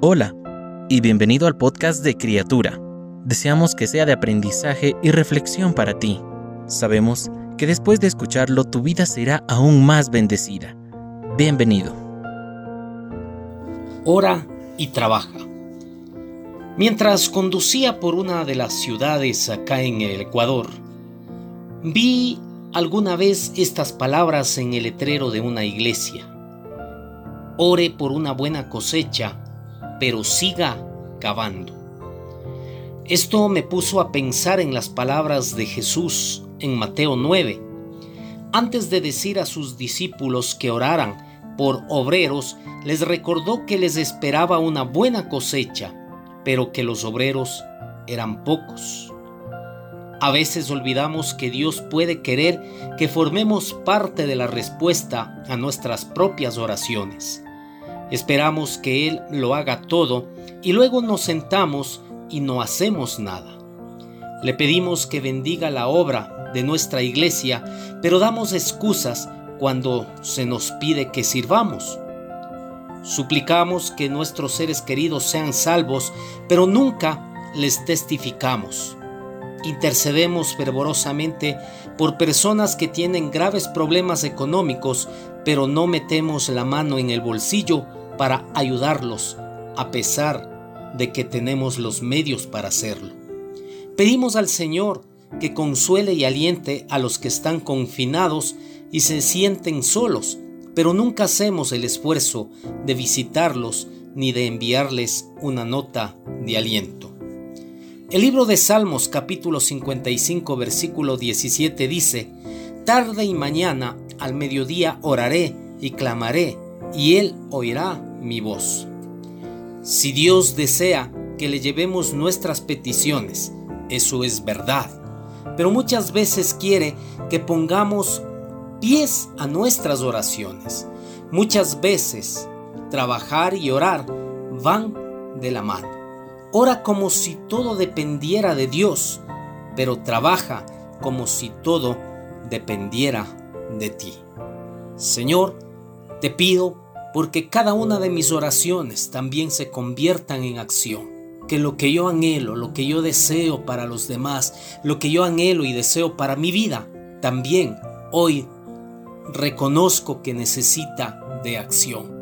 Hola y bienvenido al podcast de Criatura. Deseamos que sea de aprendizaje y reflexión para ti. Sabemos que después de escucharlo tu vida será aún más bendecida. Bienvenido. Ora y trabaja. Mientras conducía por una de las ciudades acá en el Ecuador, vi alguna vez estas palabras en el letrero de una iglesia. Ore por una buena cosecha, pero siga cavando. Esto me puso a pensar en las palabras de Jesús en Mateo 9. Antes de decir a sus discípulos que oraran por obreros, les recordó que les esperaba una buena cosecha, pero que los obreros eran pocos. A veces olvidamos que Dios puede querer que formemos parte de la respuesta a nuestras propias oraciones. Esperamos que Él lo haga todo y luego nos sentamos y no hacemos nada. Le pedimos que bendiga la obra de nuestra iglesia, pero damos excusas cuando se nos pide que sirvamos. Suplicamos que nuestros seres queridos sean salvos, pero nunca les testificamos. Intercedemos fervorosamente por personas que tienen graves problemas económicos, pero no metemos la mano en el bolsillo para ayudarlos, a pesar de que tenemos los medios para hacerlo. Pedimos al Señor que consuele y aliente a los que están confinados y se sienten solos, pero nunca hacemos el esfuerzo de visitarlos ni de enviarles una nota de aliento. El libro de Salmos capítulo 55 versículo 17 dice, Tarde y mañana al mediodía oraré y clamaré, y Él oirá mi voz. Si Dios desea que le llevemos nuestras peticiones, eso es verdad, pero muchas veces quiere que pongamos pies a nuestras oraciones. Muchas veces trabajar y orar van de la mano. Ora como si todo dependiera de Dios, pero trabaja como si todo dependiera de ti. Señor, te pido porque cada una de mis oraciones también se conviertan en acción. Que lo que yo anhelo, lo que yo deseo para los demás, lo que yo anhelo y deseo para mi vida, también hoy reconozco que necesita de acción.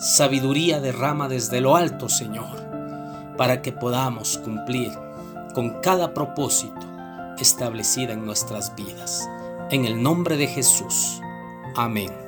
Sabiduría derrama desde lo alto, Señor para que podamos cumplir con cada propósito establecida en nuestras vidas. En el nombre de Jesús. Amén.